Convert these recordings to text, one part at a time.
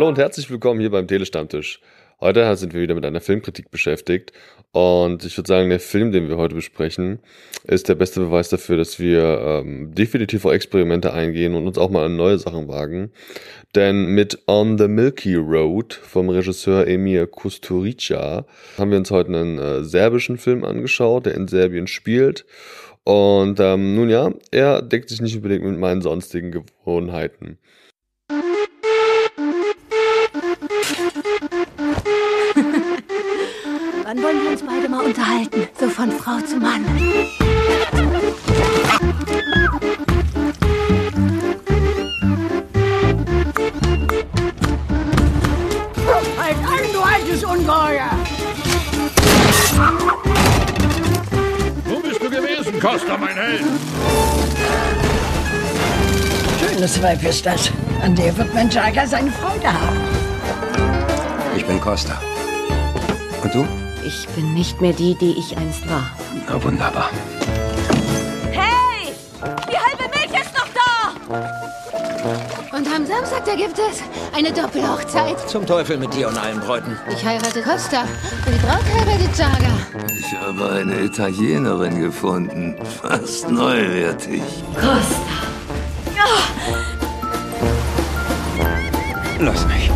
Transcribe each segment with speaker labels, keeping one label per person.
Speaker 1: Hallo und herzlich willkommen hier beim Telestammtisch. Heute sind wir wieder mit einer Filmkritik beschäftigt und ich würde sagen, der Film, den wir heute besprechen, ist der beste Beweis dafür, dass wir ähm, definitiv auch Experimente eingehen und uns auch mal an neue Sachen wagen. Denn mit On the Milky Road vom Regisseur Emir Kusturica haben wir uns heute einen äh, serbischen Film angeschaut, der in Serbien spielt. Und ähm, nun ja, er deckt sich nicht unbedingt mit meinen sonstigen Gewohnheiten.
Speaker 2: Wollen wir uns beide mal unterhalten? So von Frau zu Mann.
Speaker 3: Halt an, du altes Ungeheuer!
Speaker 4: Wo bist du gewesen, Costa, mein Held?
Speaker 3: Schönes Weib ist das. An der wird mein Jager seine Freude haben.
Speaker 5: Ich bin Costa. Und du?
Speaker 2: Ich bin nicht mehr die, die ich einst war.
Speaker 5: Na wunderbar.
Speaker 2: Hey! Die halbe Milch ist noch da! Und am Samstag, da gibt es eine Doppelhochzeit.
Speaker 5: Zum Teufel mit dir und allen Bräuten.
Speaker 2: Ich heirate Costa und die Braut heiratet Jaga.
Speaker 6: Ich habe eine Italienerin gefunden. Fast neuwertig.
Speaker 2: Costa.
Speaker 5: Lass mich.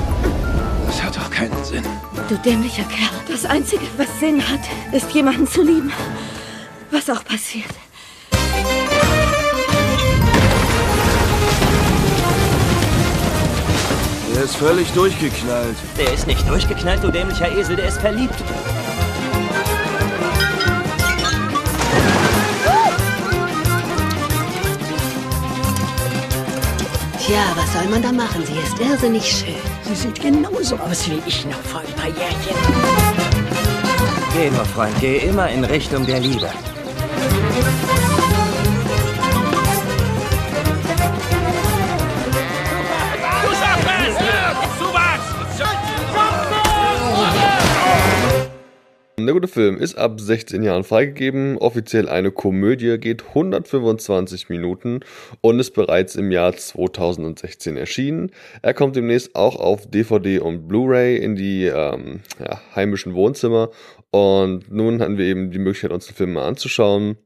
Speaker 2: Du dämlicher Kerl. Das Einzige, was Sinn hat, ist jemanden zu lieben. Was auch passiert.
Speaker 6: Er ist völlig durchgeknallt.
Speaker 7: Der ist nicht durchgeknallt, du dämlicher Esel, der ist verliebt.
Speaker 2: Tja, was soll man da machen? Sie ist irrsinnig schön.
Speaker 3: Sie sieht genauso aus wie ich noch vor ein paar Jährchen.
Speaker 7: Geh nur, Freund, geh immer in Richtung der Liebe.
Speaker 1: Der gute Film ist ab 16 Jahren freigegeben, offiziell eine Komödie, geht 125 Minuten und ist bereits im Jahr 2016 erschienen. Er kommt demnächst auch auf DVD und Blu-ray in die ähm, ja, heimischen Wohnzimmer und nun hatten wir eben die Möglichkeit, uns den Film mal anzuschauen.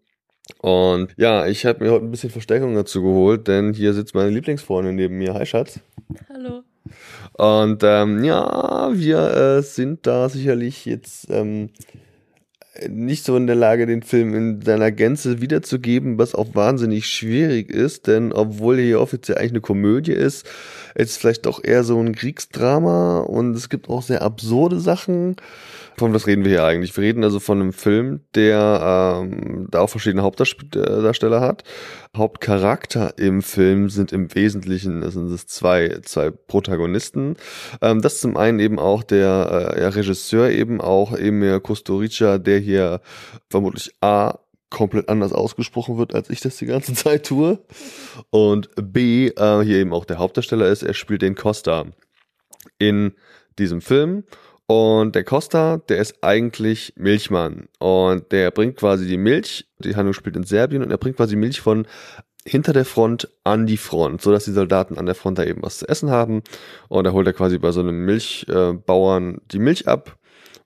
Speaker 1: Und ja, ich habe mir heute ein bisschen Verstärkung dazu geholt, denn hier sitzt meine Lieblingsfreundin neben mir. Hi Schatz.
Speaker 8: Hallo.
Speaker 1: Und ähm, ja, wir äh, sind da sicherlich jetzt ähm, nicht so in der Lage, den Film in seiner Gänze wiederzugeben, was auch wahnsinnig schwierig ist, denn obwohl hier offiziell eigentlich eine Komödie ist, ist es vielleicht doch eher so ein Kriegsdrama und es gibt auch sehr absurde Sachen. Von was reden wir hier eigentlich? Wir reden also von einem Film, der ähm, da auch verschiedene Hauptdarsteller hat. Hauptcharakter im Film sind im Wesentlichen, das sind es zwei, zwei Protagonisten. Ähm, das ist zum einen eben auch der äh, ja, Regisseur, eben auch Emir Kusturica, der hier vermutlich A komplett anders ausgesprochen wird, als ich das die ganze Zeit tue. Und B, äh, hier eben auch der Hauptdarsteller ist, er spielt den Costa in diesem Film. Und der Costa, der ist eigentlich Milchmann. Und der bringt quasi die Milch, die Handlung spielt in Serbien, und er bringt quasi Milch von hinter der Front an die Front, so dass die Soldaten an der Front da eben was zu essen haben. Und da holt er quasi bei so einem Milchbauern die Milch ab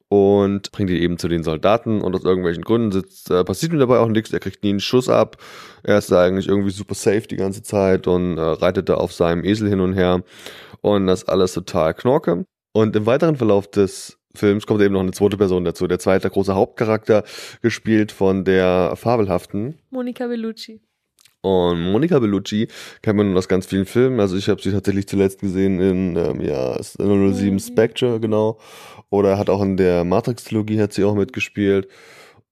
Speaker 1: und bringt die eben zu den Soldaten. Und aus irgendwelchen Gründen sitzt, äh, passiert ihm dabei auch nichts. Er kriegt nie einen Schuss ab. Er ist da eigentlich irgendwie super safe die ganze Zeit und äh, reitet da auf seinem Esel hin und her. Und das alles total knorke. Und im weiteren Verlauf des Films kommt eben noch eine zweite Person dazu. Der zweite große Hauptcharakter, gespielt von der fabelhaften
Speaker 8: Monika Bellucci.
Speaker 1: Und Monika Bellucci kennt man aus ganz vielen Filmen. Also ich habe sie tatsächlich zuletzt gesehen in ähm, ja, 007 Spectre, genau. Oder hat auch in der Matrix-Trilogie hat sie auch mitgespielt.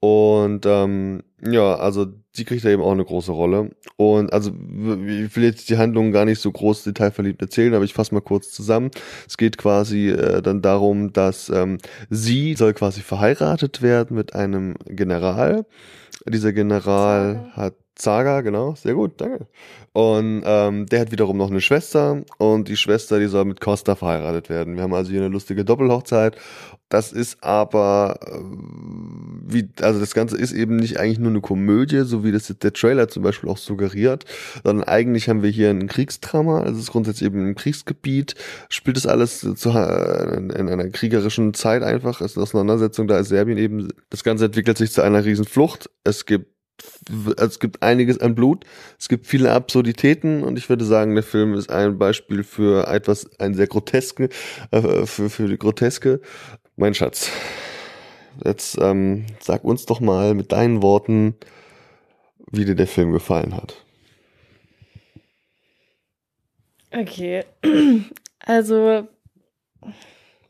Speaker 1: Und ähm, ja, also die kriegt da eben auch eine große Rolle. Und also ich will jetzt die Handlung gar nicht so groß detailverliebt erzählen, aber ich fasse mal kurz zusammen. Es geht quasi äh, dann darum, dass ähm, sie soll quasi verheiratet werden mit einem General. Dieser General hat Zaga, genau, sehr gut, danke. Und ähm, der hat wiederum noch eine Schwester und die Schwester, die soll mit Costa verheiratet werden. Wir haben also hier eine lustige Doppelhochzeit. Das ist aber, äh, wie, also das Ganze ist eben nicht eigentlich nur eine Komödie, so wie das der Trailer zum Beispiel auch suggeriert, sondern eigentlich haben wir hier ein Kriegsdrama, also es ist grundsätzlich eben im Kriegsgebiet, spielt es alles zu, äh, in einer kriegerischen Zeit einfach, es ist eine Auseinandersetzung, da ist Serbien eben, das Ganze entwickelt sich zu einer Riesenflucht. Es gibt es gibt einiges an Blut, es gibt viele Absurditäten und ich würde sagen, der Film ist ein Beispiel für etwas, ein sehr groteske, äh, für, für die Groteske. Mein Schatz, jetzt ähm, sag uns doch mal mit deinen Worten, wie dir der Film gefallen hat.
Speaker 8: Okay, also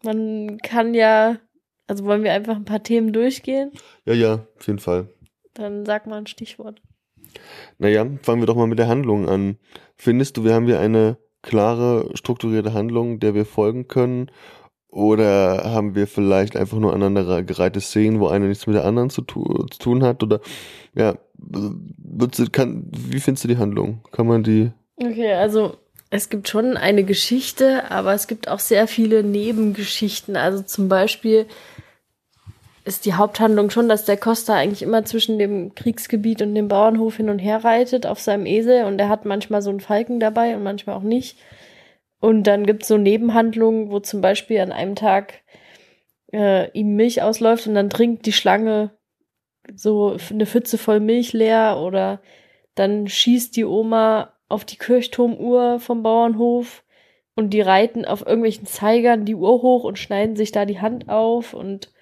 Speaker 8: man kann ja, also wollen wir einfach ein paar Themen durchgehen?
Speaker 1: Ja, ja, auf jeden Fall.
Speaker 8: Dann sag mal ein Stichwort.
Speaker 1: Naja, fangen wir doch mal mit der Handlung an. Findest du, wir haben hier eine klare, strukturierte Handlung, der wir folgen können? Oder haben wir vielleicht einfach nur aneinander gereihte Szenen, wo eine nichts mit der anderen zu, tu zu tun hat? Oder ja, du, kann, wie findest du die Handlung? Kann man die.
Speaker 8: Okay, also es gibt schon eine Geschichte, aber es gibt auch sehr viele Nebengeschichten. Also zum Beispiel ist die Haupthandlung schon, dass der Costa eigentlich immer zwischen dem Kriegsgebiet und dem Bauernhof hin und her reitet auf seinem Esel und er hat manchmal so einen Falken dabei und manchmal auch nicht. Und dann gibt's so Nebenhandlungen, wo zum Beispiel an einem Tag äh, ihm Milch ausläuft und dann trinkt die Schlange so eine Pfütze voll Milch leer oder dann schießt die Oma auf die Kirchturmuhr vom Bauernhof und die reiten auf irgendwelchen Zeigern die Uhr hoch und schneiden sich da die Hand auf und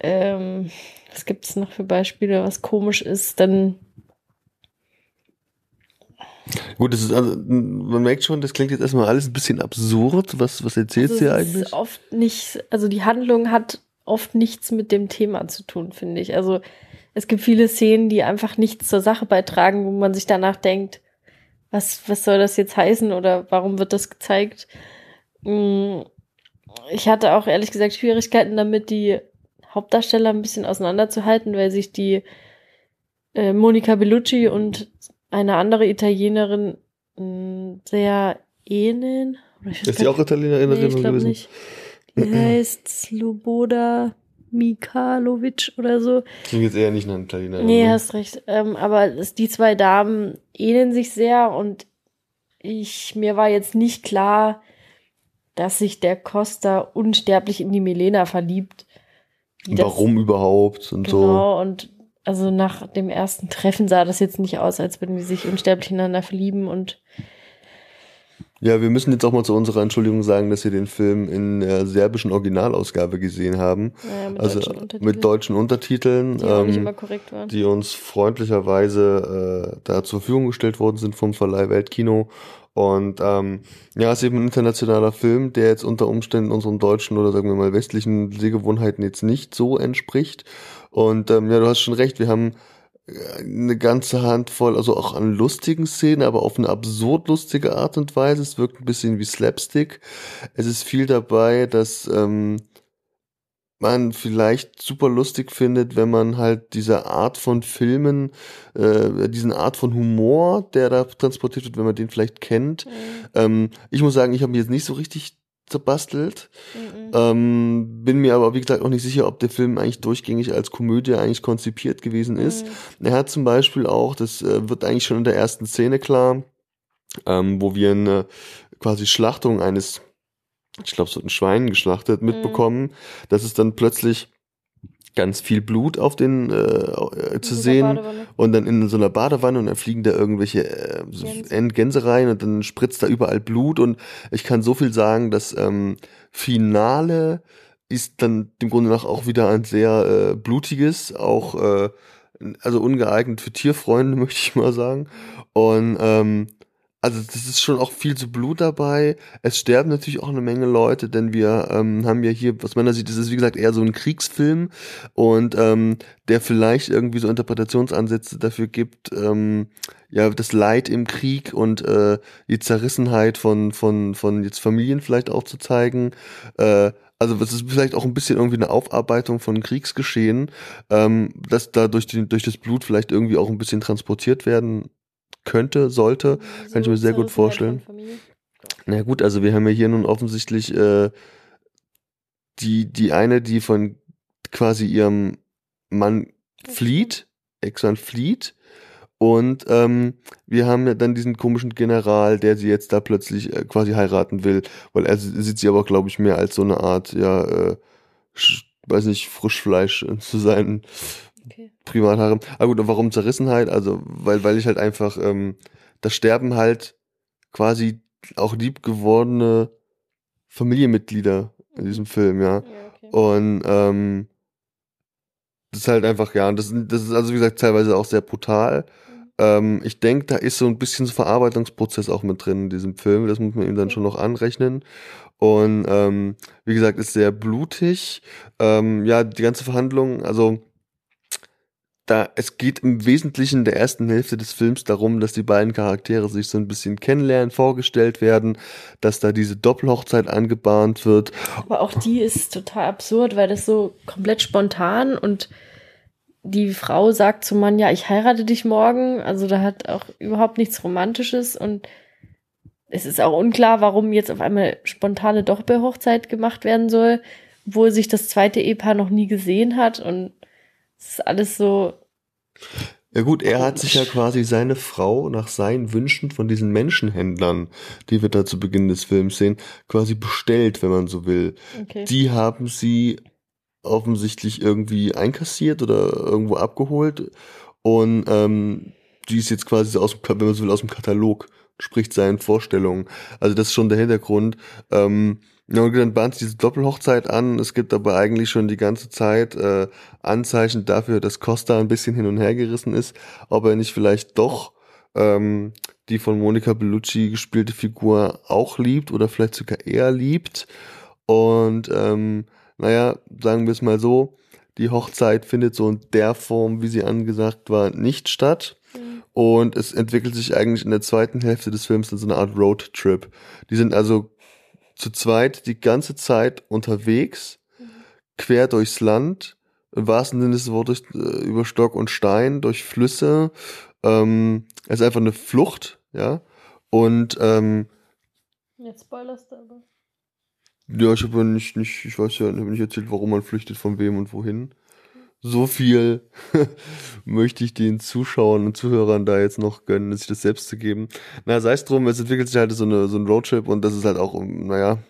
Speaker 8: ähm, was gibt es noch für Beispiele, was komisch ist, dann.
Speaker 1: Gut, das ist also, man merkt schon, das klingt jetzt erstmal alles ein bisschen absurd. Was, was erzählt
Speaker 8: also
Speaker 1: sie eigentlich?
Speaker 8: Ist oft nicht, also die Handlung hat oft nichts mit dem Thema zu tun, finde ich. Also es gibt viele Szenen, die einfach nichts zur Sache beitragen, wo man sich danach denkt, was, was soll das jetzt heißen oder warum wird das gezeigt? Mm, ich hatte auch ehrlich gesagt Schwierigkeiten damit, die Hauptdarsteller ein bisschen auseinanderzuhalten, weil sich die äh, Monica Bellucci und eine andere Italienerin mh, mm, sehr ähneln.
Speaker 1: Ist die auch Italienerin
Speaker 8: nee, ich gewesen? Nicht. Die heißt Sloboda Mikalovic oder so.
Speaker 1: Klingt jetzt eher nicht nach Italienerin.
Speaker 8: Nee, hast recht. Ähm, aber es, die zwei Damen ähneln sich sehr und ich, mir war jetzt nicht klar, dass sich der Costa unsterblich in die Milena verliebt.
Speaker 1: Warum überhaupt und
Speaker 8: genau,
Speaker 1: so.
Speaker 8: Genau, und also nach dem ersten Treffen sah das jetzt nicht aus, als würden die sich unsterblich ineinander verlieben und
Speaker 1: ja, wir müssen jetzt auch mal zu unserer Entschuldigung sagen, dass wir den Film in der serbischen Originalausgabe gesehen haben.
Speaker 8: Ja, mit
Speaker 1: also
Speaker 8: deutschen
Speaker 1: mit deutschen Untertiteln,
Speaker 8: die,
Speaker 1: ähm, die uns freundlicherweise äh, da zur Verfügung gestellt worden sind vom Verleih Weltkino. Und ähm, ja, es ist eben ein internationaler Film, der jetzt unter Umständen unseren deutschen oder sagen wir mal westlichen Sehgewohnheiten jetzt nicht so entspricht. Und ähm, ja, du hast schon recht, wir haben äh, eine ganze Handvoll, also auch an lustigen Szenen, aber auf eine absurd lustige Art und Weise. Es wirkt ein bisschen wie Slapstick. Es ist viel dabei, dass ähm, man vielleicht super lustig findet, wenn man halt diese Art von Filmen, äh, diesen Art von Humor, der da transportiert wird, wenn man den vielleicht kennt. Mhm. Ähm, ich muss sagen, ich habe mich jetzt nicht so richtig zerbastelt. Mhm. Ähm, bin mir aber, wie gesagt, auch nicht sicher, ob der Film eigentlich durchgängig als Komödie eigentlich konzipiert gewesen ist. Mhm. Er hat zum Beispiel auch, das äh, wird eigentlich schon in der ersten Szene klar, ähm, wo wir eine quasi Schlachtung eines ich glaube, so ein Schwein geschlachtet, mhm. mitbekommen, mhm. dass es dann plötzlich ganz viel Blut auf den äh, äh zu sehen und dann in so einer Badewanne und dann fliegen da irgendwelche äh, Gänse. Gänse rein und dann spritzt da überall Blut und ich kann so viel sagen, das ähm, Finale ist dann dem Grunde nach auch wieder ein sehr äh, blutiges, auch äh, also ungeeignet für Tierfreunde, möchte ich mal sagen. Und ähm, also das ist schon auch viel zu Blut dabei. Es sterben natürlich auch eine Menge Leute, denn wir ähm, haben ja hier, was man da sieht, das ist wie gesagt eher so ein Kriegsfilm und ähm, der vielleicht irgendwie so Interpretationsansätze dafür gibt, ähm, ja, das Leid im Krieg und äh, die Zerrissenheit von, von, von jetzt Familien vielleicht auch zu zeigen. Äh, also es ist vielleicht auch ein bisschen irgendwie eine Aufarbeitung von Kriegsgeschehen, ähm, dass da durch, die, durch das Blut vielleicht irgendwie auch ein bisschen transportiert werden könnte, sollte. Kann ich mir sehr gut vorstellen. Na gut, also wir haben ja hier nun offensichtlich äh, die, die eine, die von quasi ihrem Mann flieht, Exxon flieht. Und ähm, wir haben ja dann diesen komischen General, der sie jetzt da plötzlich äh, quasi heiraten will, weil er sieht sie aber, glaube ich, mehr als so eine Art, ja, äh, weiß nicht, Frischfleisch zu sein. Okay. Privatharem. Aber gut, und warum Zerrissenheit? Also, weil, weil ich halt einfach, ähm, da sterben halt quasi auch liebgewordene Familienmitglieder in diesem Film, ja. ja okay. Und ähm, das ist halt einfach, ja, das, das ist also wie gesagt teilweise auch sehr brutal. Mhm. Ähm, ich denke, da ist so ein bisschen so Verarbeitungsprozess auch mit drin in diesem Film. Das muss man ihm dann schon noch anrechnen. Und ähm, wie gesagt, ist sehr blutig. Ähm, ja, die ganze Verhandlung, also da es geht im Wesentlichen der ersten Hälfte des Films darum, dass die beiden Charaktere sich so ein bisschen kennenlernen, vorgestellt werden, dass da diese Doppelhochzeit angebahnt wird.
Speaker 8: Aber auch die ist total absurd, weil das so komplett spontan und die Frau sagt zum Mann, ja, ich heirate dich morgen. Also da hat auch überhaupt nichts Romantisches und es ist auch unklar, warum jetzt auf einmal spontane Doppelhochzeit gemacht werden soll, wo sich das zweite Ehepaar noch nie gesehen hat und das ist alles so.
Speaker 1: Ja gut, er hat sich ja quasi seine Frau nach seinen Wünschen von diesen Menschenhändlern, die wir da zu Beginn des Films sehen, quasi bestellt, wenn man so will. Okay. Die haben sie offensichtlich irgendwie einkassiert oder irgendwo abgeholt und ähm, die ist jetzt quasi aus dem, wenn man so will, aus dem Katalog, spricht seinen Vorstellungen. Also das ist schon der Hintergrund. Ähm, ja, und dann bahnt diese Doppelhochzeit an. Es gibt aber eigentlich schon die ganze Zeit äh, Anzeichen dafür, dass Costa ein bisschen hin und her gerissen ist, ob er nicht vielleicht doch ähm, die von Monica Bellucci gespielte Figur auch liebt oder vielleicht sogar eher liebt. Und ähm, naja, sagen wir es mal so, die Hochzeit findet so in der Form, wie sie angesagt war, nicht statt. Mhm. Und es entwickelt sich eigentlich in der zweiten Hälfte des Films in so eine Art Roadtrip. Die sind also zu zweit die ganze Zeit unterwegs, mhm. quer durchs Land, im wahrsten Sinne des Wortes äh, über Stock und Stein, durch Flüsse. Ähm, es ist einfach eine Flucht, ja. Und ähm,
Speaker 8: Jetzt spoilerst du aber.
Speaker 1: Ja, ich habe ja nicht, nicht, ich weiß ja, habe nicht erzählt, warum man flüchtet, von wem und wohin. So viel möchte ich den Zuschauern und Zuhörern da jetzt noch gönnen, sich das selbst zu geben. Na, sei es drum, es entwickelt sich halt so, eine, so ein Roadtrip und das ist halt auch, naja,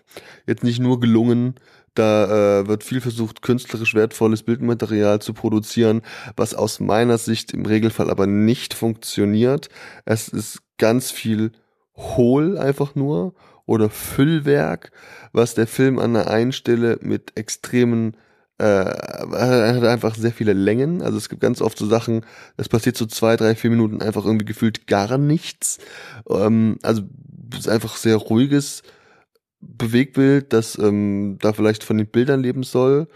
Speaker 1: jetzt nicht nur gelungen, da äh, wird viel versucht, künstlerisch wertvolles Bildmaterial zu produzieren, was aus meiner Sicht im Regelfall aber nicht funktioniert. Es ist ganz viel hohl einfach nur oder Füllwerk, was der Film an der einen Stelle mit extremen äh, hat einfach sehr viele Längen. Also es gibt ganz oft so Sachen, es passiert so zwei, drei, vier Minuten einfach irgendwie gefühlt gar nichts. Ähm, also es ist einfach sehr ruhiges Bewegbild, das ähm, da vielleicht von den Bildern leben soll,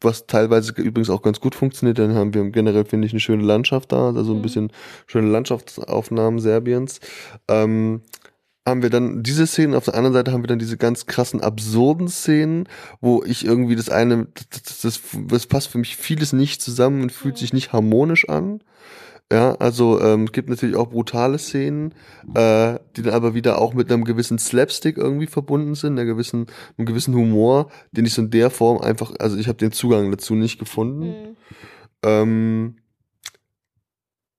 Speaker 1: was teilweise übrigens auch ganz gut funktioniert. Dann haben wir generell, finde ich, eine schöne Landschaft da, also ein mhm. bisschen schöne Landschaftsaufnahmen Serbiens. Ähm, haben wir dann diese Szenen, auf der anderen Seite haben wir dann diese ganz krassen, absurden Szenen, wo ich irgendwie das eine, das, das, das passt für mich vieles nicht zusammen und fühlt sich nicht harmonisch an. Ja, also ähm, gibt natürlich auch brutale Szenen, äh, die dann aber wieder auch mit einem gewissen Slapstick irgendwie verbunden sind, einer gewissen, einem gewissen Humor, den ich so in der Form einfach, also ich habe den Zugang dazu nicht gefunden. Mhm. Ähm,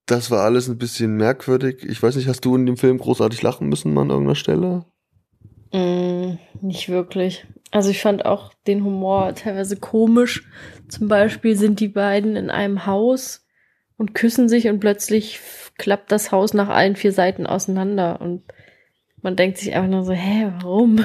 Speaker 1: das war alles ein bisschen merkwürdig. Ich weiß nicht, hast du in dem Film großartig lachen müssen an irgendeiner Stelle?
Speaker 8: Mm, nicht wirklich. Also ich fand auch den Humor teilweise komisch. Zum Beispiel sind die beiden in einem Haus und küssen sich und plötzlich klappt das Haus nach allen vier Seiten auseinander und man denkt sich einfach nur so, hä, warum?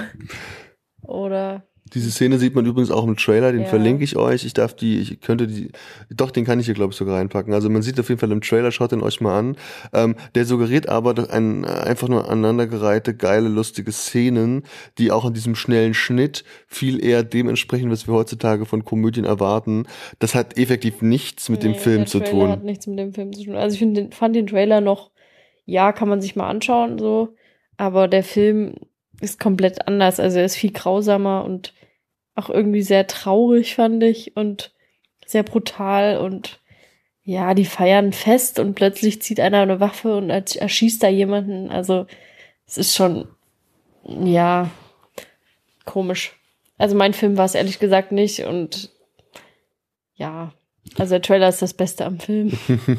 Speaker 8: Oder
Speaker 1: diese Szene sieht man übrigens auch im Trailer, den ja. verlinke ich euch. Ich darf die, ich könnte die, doch, den kann ich hier, glaube ich, sogar reinpacken. Also man sieht auf jeden Fall im Trailer, schaut den euch mal an. Ähm, der suggeriert aber dass ein, einfach nur aneinandergereihte, geile, lustige Szenen, die auch in diesem schnellen Schnitt viel eher dementsprechend, was wir heutzutage von Komödien erwarten. Das hat effektiv nichts mit nee, dem Film zu tun.
Speaker 8: hat nichts mit dem Film zu tun. Also ich find, fand den Trailer noch, ja, kann man sich mal anschauen, so. Aber der Film ist komplett anders. Also er ist viel grausamer und auch irgendwie sehr traurig, fand ich, und sehr brutal und ja, die feiern fest und plötzlich zieht einer eine Waffe und erschießt da jemanden. Also es ist schon, ja, komisch. Also mein Film war es ehrlich gesagt nicht und ja, also der Trailer ist das Beste am Film.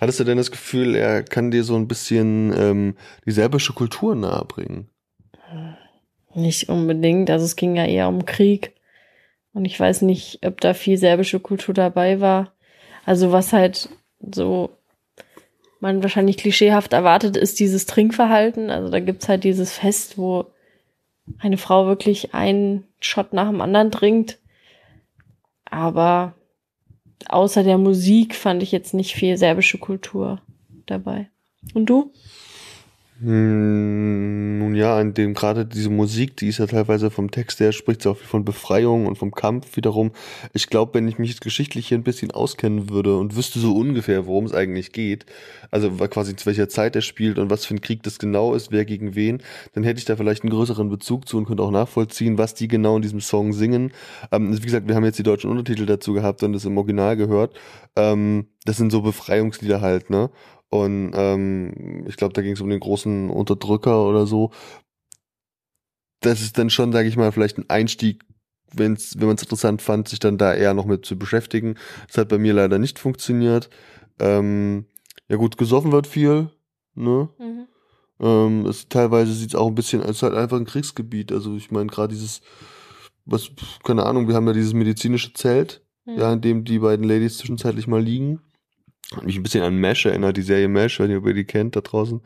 Speaker 1: Hattest du denn das Gefühl, er kann dir so ein bisschen ähm, die serbische Kultur nahebringen?
Speaker 8: Nicht unbedingt. Also es ging ja eher um Krieg. Und ich weiß nicht, ob da viel serbische Kultur dabei war. Also was halt so man wahrscheinlich klischeehaft erwartet, ist dieses Trinkverhalten. Also da gibt's halt dieses Fest, wo eine Frau wirklich einen Shot nach dem anderen trinkt. Aber außer der Musik fand ich jetzt nicht viel serbische Kultur dabei. Und du?
Speaker 1: Hm, nun ja, in dem gerade diese Musik, die ist ja teilweise vom Text her, spricht auch von Befreiung und vom Kampf wiederum. Ich glaube, wenn ich mich jetzt geschichtlich hier ein bisschen auskennen würde und wüsste so ungefähr, worum es eigentlich geht, also quasi zu welcher Zeit er spielt und was für ein Krieg das genau ist, wer gegen wen, dann hätte ich da vielleicht einen größeren Bezug zu und könnte auch nachvollziehen, was die genau in diesem Song singen. Ähm, wie gesagt, wir haben jetzt die deutschen Untertitel dazu gehabt und das im Original gehört. Ähm, das sind so Befreiungslieder halt, ne? Und ähm, ich glaube, da ging es um den großen Unterdrücker oder so. Das ist dann schon, sage ich mal, vielleicht ein Einstieg, wenn's, wenn man es interessant fand, sich dann da eher noch mit zu beschäftigen. Das hat bei mir leider nicht funktioniert. Ähm, ja gut, gesoffen wird viel, ne? Mhm. Ähm, es, teilweise sieht es auch ein bisschen, es ist halt einfach ein Kriegsgebiet. Also ich meine, gerade dieses, was, keine Ahnung, wir haben ja dieses medizinische Zelt, mhm. ja, in dem die beiden Ladies zwischenzeitlich mal liegen. Hat mich ein bisschen an Mesh erinnert, die Serie Mesh, wenn ihr die kennt da draußen.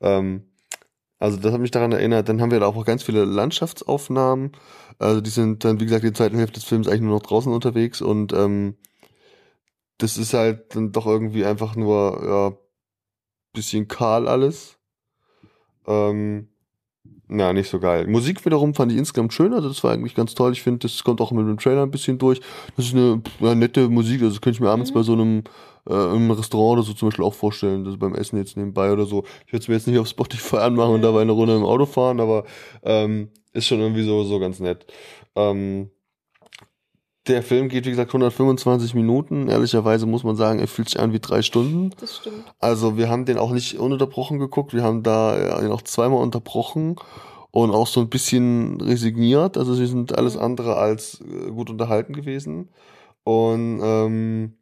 Speaker 1: Ähm, also das hat mich daran erinnert. Dann haben wir da auch ganz viele Landschaftsaufnahmen. Also die sind dann, wie gesagt, die zweite Hälfte des Films eigentlich nur noch draußen unterwegs und ähm, das ist halt dann doch irgendwie einfach nur, ja, bisschen kahl alles. Ähm, na, nicht so geil. Musik wiederum fand ich insgesamt schön, also das war eigentlich ganz toll. Ich finde, das kommt auch mit dem Trailer ein bisschen durch. Das ist eine ja, nette Musik, also das könnte ich mir abends mhm. bei so einem äh, im Restaurant oder so zum Beispiel auch vorstellen, also beim Essen jetzt nebenbei oder so. Ich würde es mir jetzt nicht auf Spotify anmachen und dabei eine Runde im Auto fahren, aber ähm, ist schon irgendwie so, so ganz nett. Ähm, der Film geht, wie gesagt, 125 Minuten. Ehrlicherweise muss man sagen, er fühlt sich an wie drei Stunden.
Speaker 8: Das stimmt.
Speaker 1: Also wir haben den auch nicht ununterbrochen geguckt. Wir haben da ihn auch zweimal unterbrochen und auch so ein bisschen resigniert. Also sie sind alles mhm. andere als äh, gut unterhalten gewesen. Und ähm,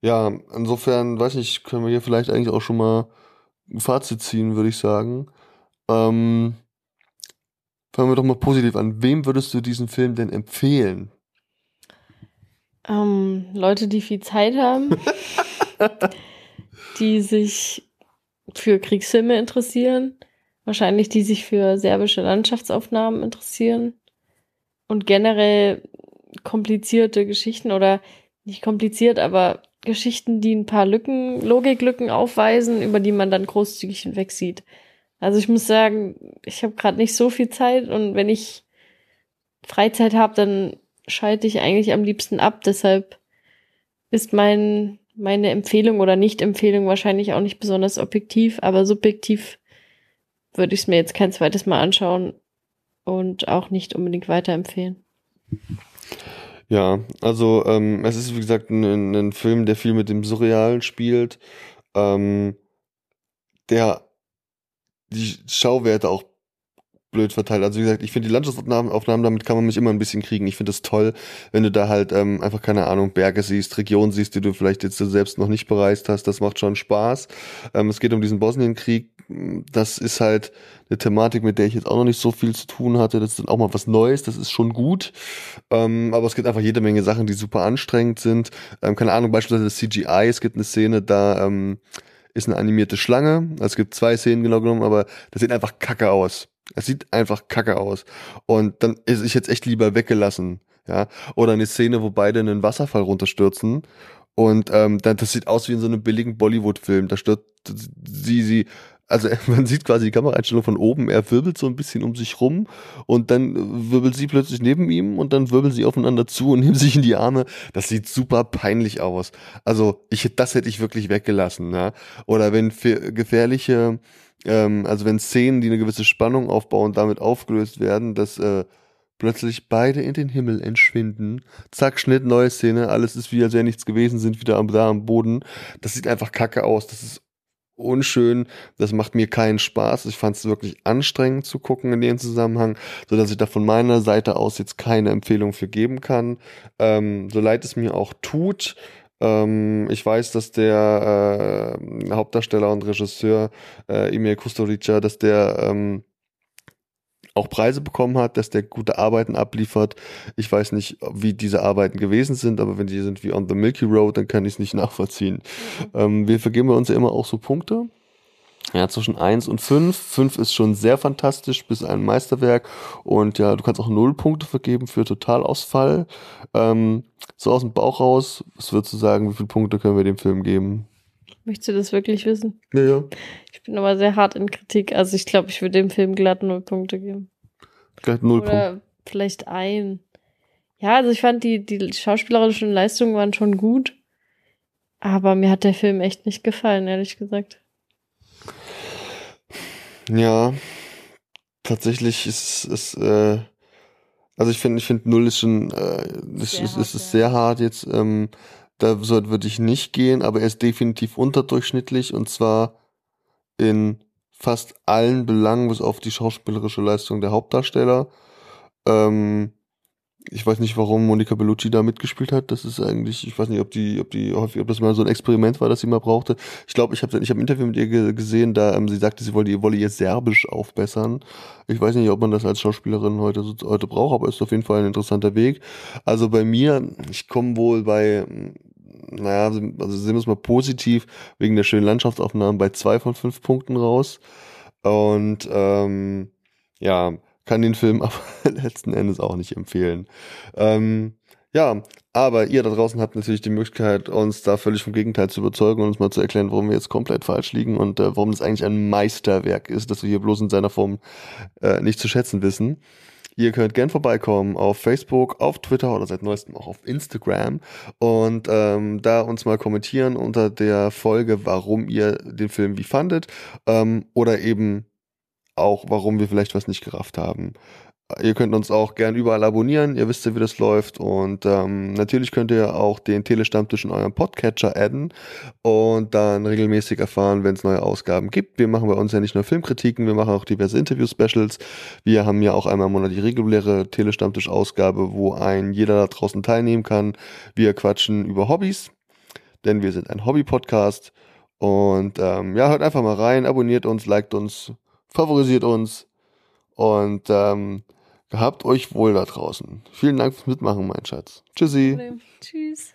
Speaker 1: ja, insofern, weiß nicht, können wir hier vielleicht eigentlich auch schon mal ein Fazit ziehen, würde ich sagen. Ähm, fangen wir doch mal positiv an. Wem würdest du diesen Film denn empfehlen?
Speaker 8: Ähm, Leute, die viel Zeit haben, die sich für Kriegsfilme interessieren, wahrscheinlich die sich für serbische Landschaftsaufnahmen interessieren und generell komplizierte Geschichten oder nicht kompliziert, aber Geschichten, die ein paar Lücken, Logiklücken aufweisen, über die man dann großzügig hinwegsieht. Also ich muss sagen, ich habe gerade nicht so viel Zeit und wenn ich Freizeit habe, dann schalte ich eigentlich am liebsten ab. Deshalb ist mein, meine Empfehlung oder Nicht-Empfehlung wahrscheinlich auch nicht besonders objektiv, aber subjektiv würde ich es mir jetzt kein zweites Mal anschauen und auch nicht unbedingt weiterempfehlen.
Speaker 1: Ja, also ähm, es ist wie gesagt ein, ein, Film, der viel mit dem Surrealen spielt, ähm, der die Schauwerte auch blöd verteilt. Also wie gesagt, ich finde die Landschaftsaufnahmen, Aufnahmen, damit kann man mich immer ein bisschen kriegen. Ich finde es toll, wenn du da halt ähm, einfach keine Ahnung Berge siehst, Regionen siehst, die du vielleicht jetzt selbst noch nicht bereist hast. Das macht schon Spaß. Ähm, es geht um diesen Bosnienkrieg. Das ist halt eine Thematik, mit der ich jetzt auch noch nicht so viel zu tun hatte. Das ist dann auch mal was Neues. Das ist schon gut. Ähm, aber es gibt einfach jede Menge Sachen, die super anstrengend sind. Ähm, keine Ahnung, beispielsweise das CGI. Es gibt eine Szene, da ähm, ist eine animierte Schlange. Es gibt zwei Szenen genau genommen, aber das sieht einfach kacke aus. Es sieht einfach kacke aus. Und dann ist ich jetzt echt lieber weggelassen. Ja. Oder eine Szene, wo beide in einen Wasserfall runterstürzen. Und ähm, dann, das sieht aus wie in so einem billigen Bollywood-Film. Da stürzt sie, sie, also man sieht quasi die Kameraeinstellung von oben, er wirbelt so ein bisschen um sich rum und dann wirbelt sie plötzlich neben ihm und dann wirbeln sie aufeinander zu und nehmen sich in die Arme. Das sieht super peinlich aus. Also ich, das hätte ich wirklich weggelassen. Ja? Oder wenn gefährliche ähm, also wenn Szenen, die eine gewisse Spannung aufbauen, damit aufgelöst werden, dass äh, plötzlich beide in den Himmel entschwinden. Zack, Schnitt, neue Szene, alles ist wie als wäre nichts gewesen, sind wieder am, da am Boden. Das sieht einfach kacke aus. Das ist unschön. Das macht mir keinen Spaß. Ich fand es wirklich anstrengend zu gucken in dem Zusammenhang, so dass ich da von meiner Seite aus jetzt keine Empfehlung für geben kann. Ähm, so leid es mir auch tut. Ähm, ich weiß, dass der äh, Hauptdarsteller und Regisseur äh, Emil Kusturica, dass der ähm, auch Preise bekommen hat, dass der gute Arbeiten abliefert. Ich weiß nicht, wie diese Arbeiten gewesen sind, aber wenn die sind wie On the Milky Road, dann kann ich es nicht nachvollziehen. Mhm. Ähm, wir vergeben uns ja immer auch so Punkte. Ja, zwischen 1 und 5. 5 ist schon sehr fantastisch, bis ein Meisterwerk. Und ja, du kannst auch 0 Punkte vergeben für Totalausfall. Ähm, so aus dem Bauch raus, was würdest du sagen, wie viele Punkte können wir dem Film geben?
Speaker 8: Möchtest du das wirklich wissen?
Speaker 1: Ja, ja.
Speaker 8: Ich bin aber sehr hart in Kritik. Also ich glaube, ich würde dem Film glatt null Punkte geben.
Speaker 1: Glatt null
Speaker 8: Punkte. vielleicht ein. Ja, also ich fand die, die schauspielerischen Leistungen waren schon gut. Aber mir hat der Film echt nicht gefallen, ehrlich gesagt.
Speaker 1: Ja, tatsächlich ist es, äh, also ich finde, ich finde null ist schon, äh, ist, ist, hart, ist, ist ja. sehr hart jetzt. Ähm, da so würde ich nicht gehen, aber er ist definitiv unterdurchschnittlich und zwar in fast allen Belangen, bis auf die schauspielerische Leistung der Hauptdarsteller. Ähm, ich weiß nicht, warum Monica Bellucci da mitgespielt hat. Das ist eigentlich, ich weiß nicht, ob die, ob die ob das mal so ein Experiment war, das sie mal brauchte. Ich glaube, ich habe ich hab ein Interview mit ihr gesehen, da ähm, sie sagte, sie wolle, wolle ihr Serbisch aufbessern. Ich weiß nicht, ob man das als Schauspielerin heute, heute braucht, aber ist auf jeden Fall ein interessanter Weg. Also bei mir, ich komme wohl bei, naja, also sehen wir es mal positiv, wegen der schönen Landschaftsaufnahmen bei zwei von fünf Punkten raus. Und ähm, ja, kann den Film aber letzten Endes auch nicht empfehlen. Ähm, ja, aber ihr da draußen habt natürlich die Möglichkeit, uns da völlig vom Gegenteil zu überzeugen und uns mal zu erklären, warum wir jetzt komplett falsch liegen und äh, warum das eigentlich ein Meisterwerk ist, das wir hier bloß in seiner Form äh, nicht zu schätzen wissen. Ihr könnt gern vorbeikommen auf Facebook, auf Twitter oder seit neuestem auch auf Instagram und ähm, da uns mal kommentieren unter der Folge, warum ihr den Film wie fandet ähm, oder eben auch, warum wir vielleicht was nicht gerafft haben. Ihr könnt uns auch gern überall abonnieren, ihr wisst ja, wie das läuft. Und ähm, natürlich könnt ihr auch den Telestammtisch in eurem Podcatcher adden und dann regelmäßig erfahren, wenn es neue Ausgaben gibt. Wir machen bei uns ja nicht nur Filmkritiken, wir machen auch diverse Interview-Specials. Wir haben ja auch einmal im Monat die reguläre Telestammtisch-Ausgabe, wo ein jeder da draußen teilnehmen kann. Wir quatschen über Hobbys, denn wir sind ein Hobby-Podcast. Und ähm, ja, hört einfach mal rein, abonniert uns, liked uns, favorisiert uns und ähm, gehabt euch wohl da draußen. Vielen Dank fürs Mitmachen, mein Schatz. Tschüssi.
Speaker 8: Tschüss.